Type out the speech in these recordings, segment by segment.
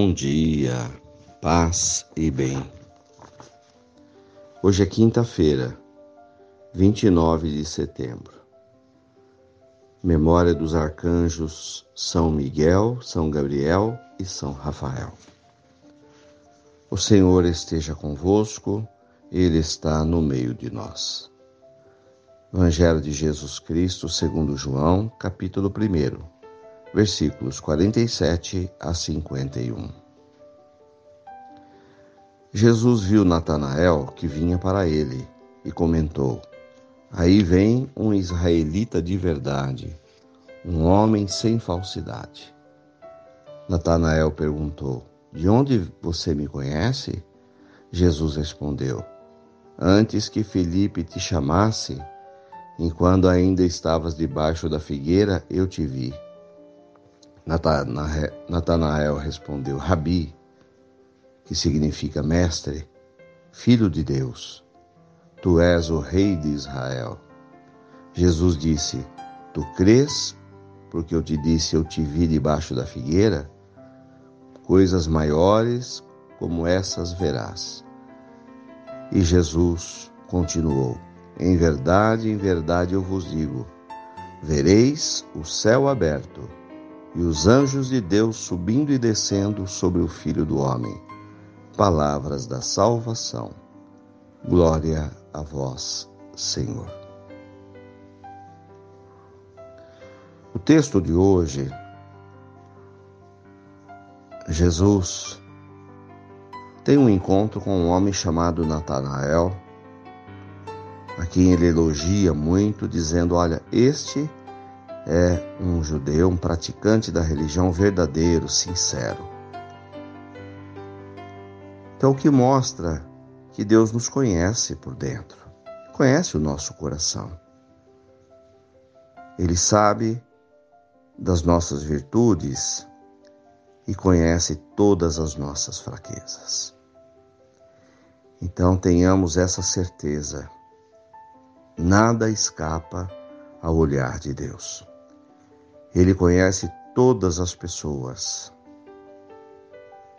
Bom dia, paz e bem. Hoje é quinta-feira, 29 de setembro. Memória dos arcanjos São Miguel, São Gabriel e São Rafael. O Senhor esteja convosco, Ele está no meio de nós. Evangelho de Jesus Cristo, segundo João, capítulo 1 versículos 47 a 51. Jesus viu Natanael que vinha para ele e comentou: Aí vem um israelita de verdade, um homem sem falsidade. Natanael perguntou: De onde você me conhece? Jesus respondeu: Antes que Felipe te chamasse, enquanto ainda estavas debaixo da figueira, eu te vi. Natanael respondeu: Rabi, que significa mestre, filho de Deus, tu és o rei de Israel. Jesus disse: Tu crês, porque eu te disse, eu te vi debaixo da figueira? Coisas maiores como essas verás. E Jesus continuou: Em verdade, em verdade eu vos digo: vereis o céu aberto e os anjos de Deus subindo e descendo sobre o Filho do Homem. Palavras da salvação. Glória a vós, Senhor. O texto de hoje, Jesus tem um encontro com um homem chamado Natanael, a quem ele elogia muito, dizendo: Olha, este é um judeu, um praticante da religião verdadeiro, sincero. Então, o que mostra que Deus nos conhece por dentro, conhece o nosso coração. Ele sabe das nossas virtudes e conhece todas as nossas fraquezas. Então, tenhamos essa certeza: nada escapa ao olhar de Deus. Ele conhece todas as pessoas.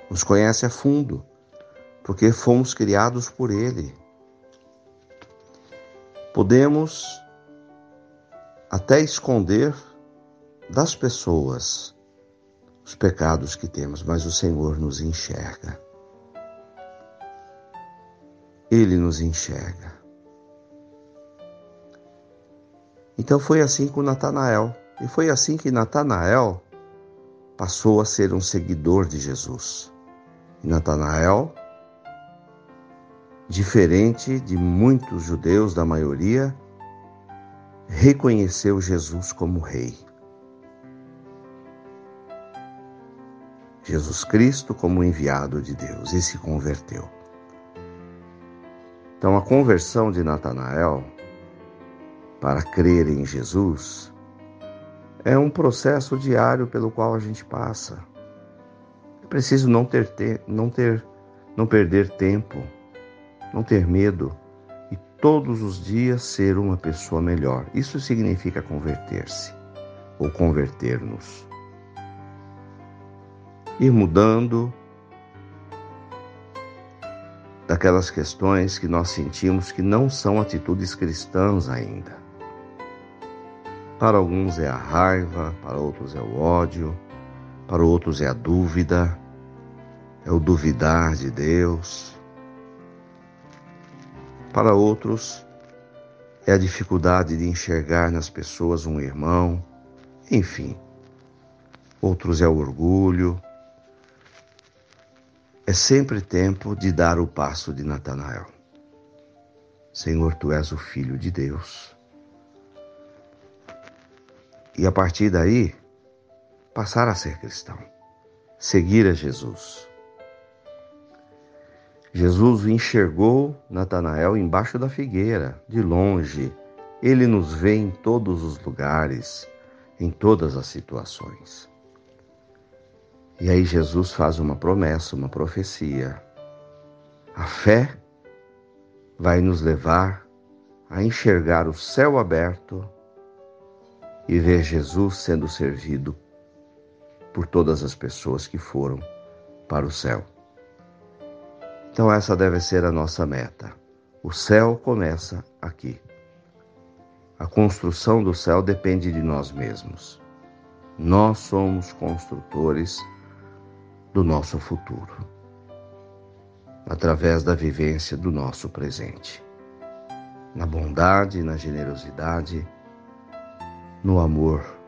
Nos conhece a fundo, porque fomos criados por Ele. Podemos até esconder das pessoas os pecados que temos, mas o Senhor nos enxerga. Ele nos enxerga. Então foi assim com Natanael. E foi assim que Natanael passou a ser um seguidor de Jesus. E Natanael, diferente de muitos judeus, da maioria, reconheceu Jesus como rei. Jesus Cristo como enviado de Deus e se converteu. Então a conversão de Natanael para crer em Jesus é um processo diário pelo qual a gente passa. É preciso não ter, te não ter, não perder tempo, não ter medo e todos os dias ser uma pessoa melhor. Isso significa converter-se ou converter-nos. Ir mudando daquelas questões que nós sentimos que não são atitudes cristãs ainda. Para alguns é a raiva, para outros é o ódio, para outros é a dúvida, é o duvidar de Deus. Para outros é a dificuldade de enxergar nas pessoas um irmão, enfim. Outros é o orgulho. É sempre tempo de dar o passo de Natanael. Senhor, tu és o Filho de Deus. E a partir daí, passar a ser cristão, seguir a Jesus. Jesus enxergou Natanael embaixo da figueira, de longe. Ele nos vê em todos os lugares, em todas as situações. E aí Jesus faz uma promessa, uma profecia. A fé vai nos levar a enxergar o céu aberto e ver Jesus sendo servido por todas as pessoas que foram para o céu. Então, essa deve ser a nossa meta. O céu começa aqui. A construção do céu depende de nós mesmos. Nós somos construtores do nosso futuro, através da vivência do nosso presente, na bondade, na generosidade, no amor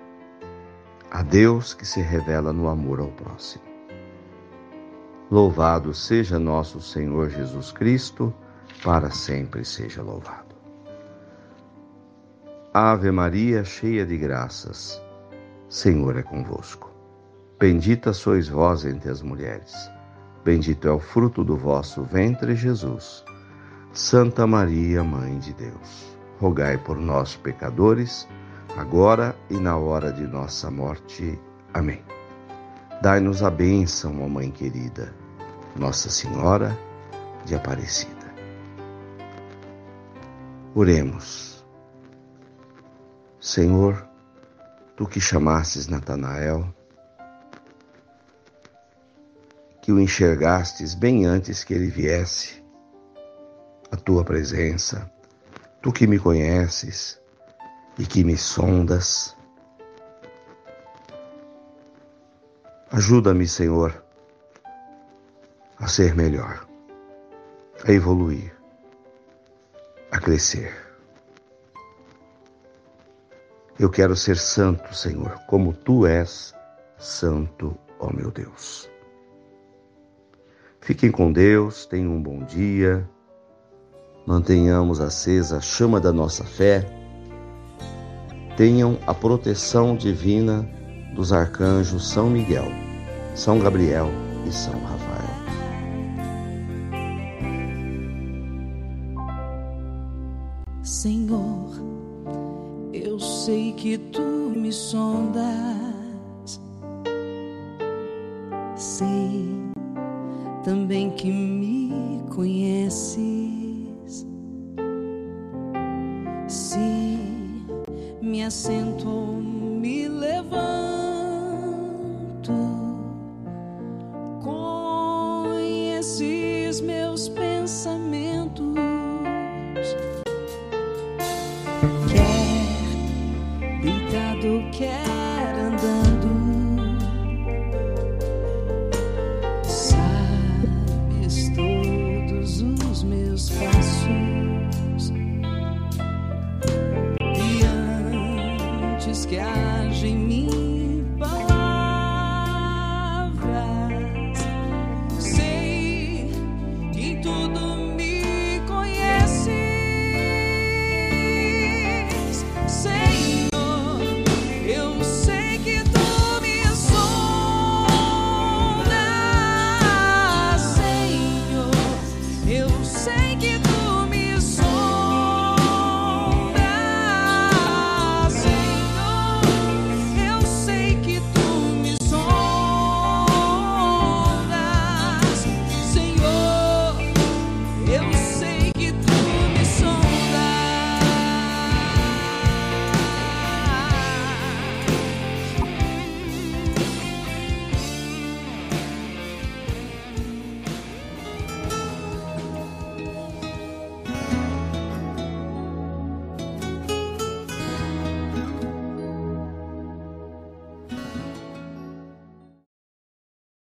a Deus que se revela no amor ao próximo. Louvado seja nosso Senhor Jesus Cristo, para sempre seja louvado. Ave Maria, cheia de graças, Senhor é convosco. Bendita sois vós entre as mulheres, bendito é o fruto do vosso ventre, Jesus. Santa Maria, Mãe de Deus, rogai por nós, pecadores, agora e na hora de nossa morte. Amém. Dai-nos a bênção, ó Mãe querida nossa Senhora de Aparecida. Oremos. Senhor, tu que chamastes Natanael, que o enxergastes bem antes que ele viesse à tua presença, tu que me conheces e que me sondas, ajuda-me, Senhor, a ser melhor, a evoluir, a crescer. Eu quero ser santo, Senhor, como tu és santo, ó meu Deus. Fiquem com Deus, tenham um bom dia, mantenhamos acesa a chama da nossa fé, tenham a proteção divina dos arcanjos São Miguel, São Gabriel e São Rafael. Senhor, eu sei que tu me sondas, sei também que me conheces. Me assento me levanto, conheces meus pensamentos. que haja em mim.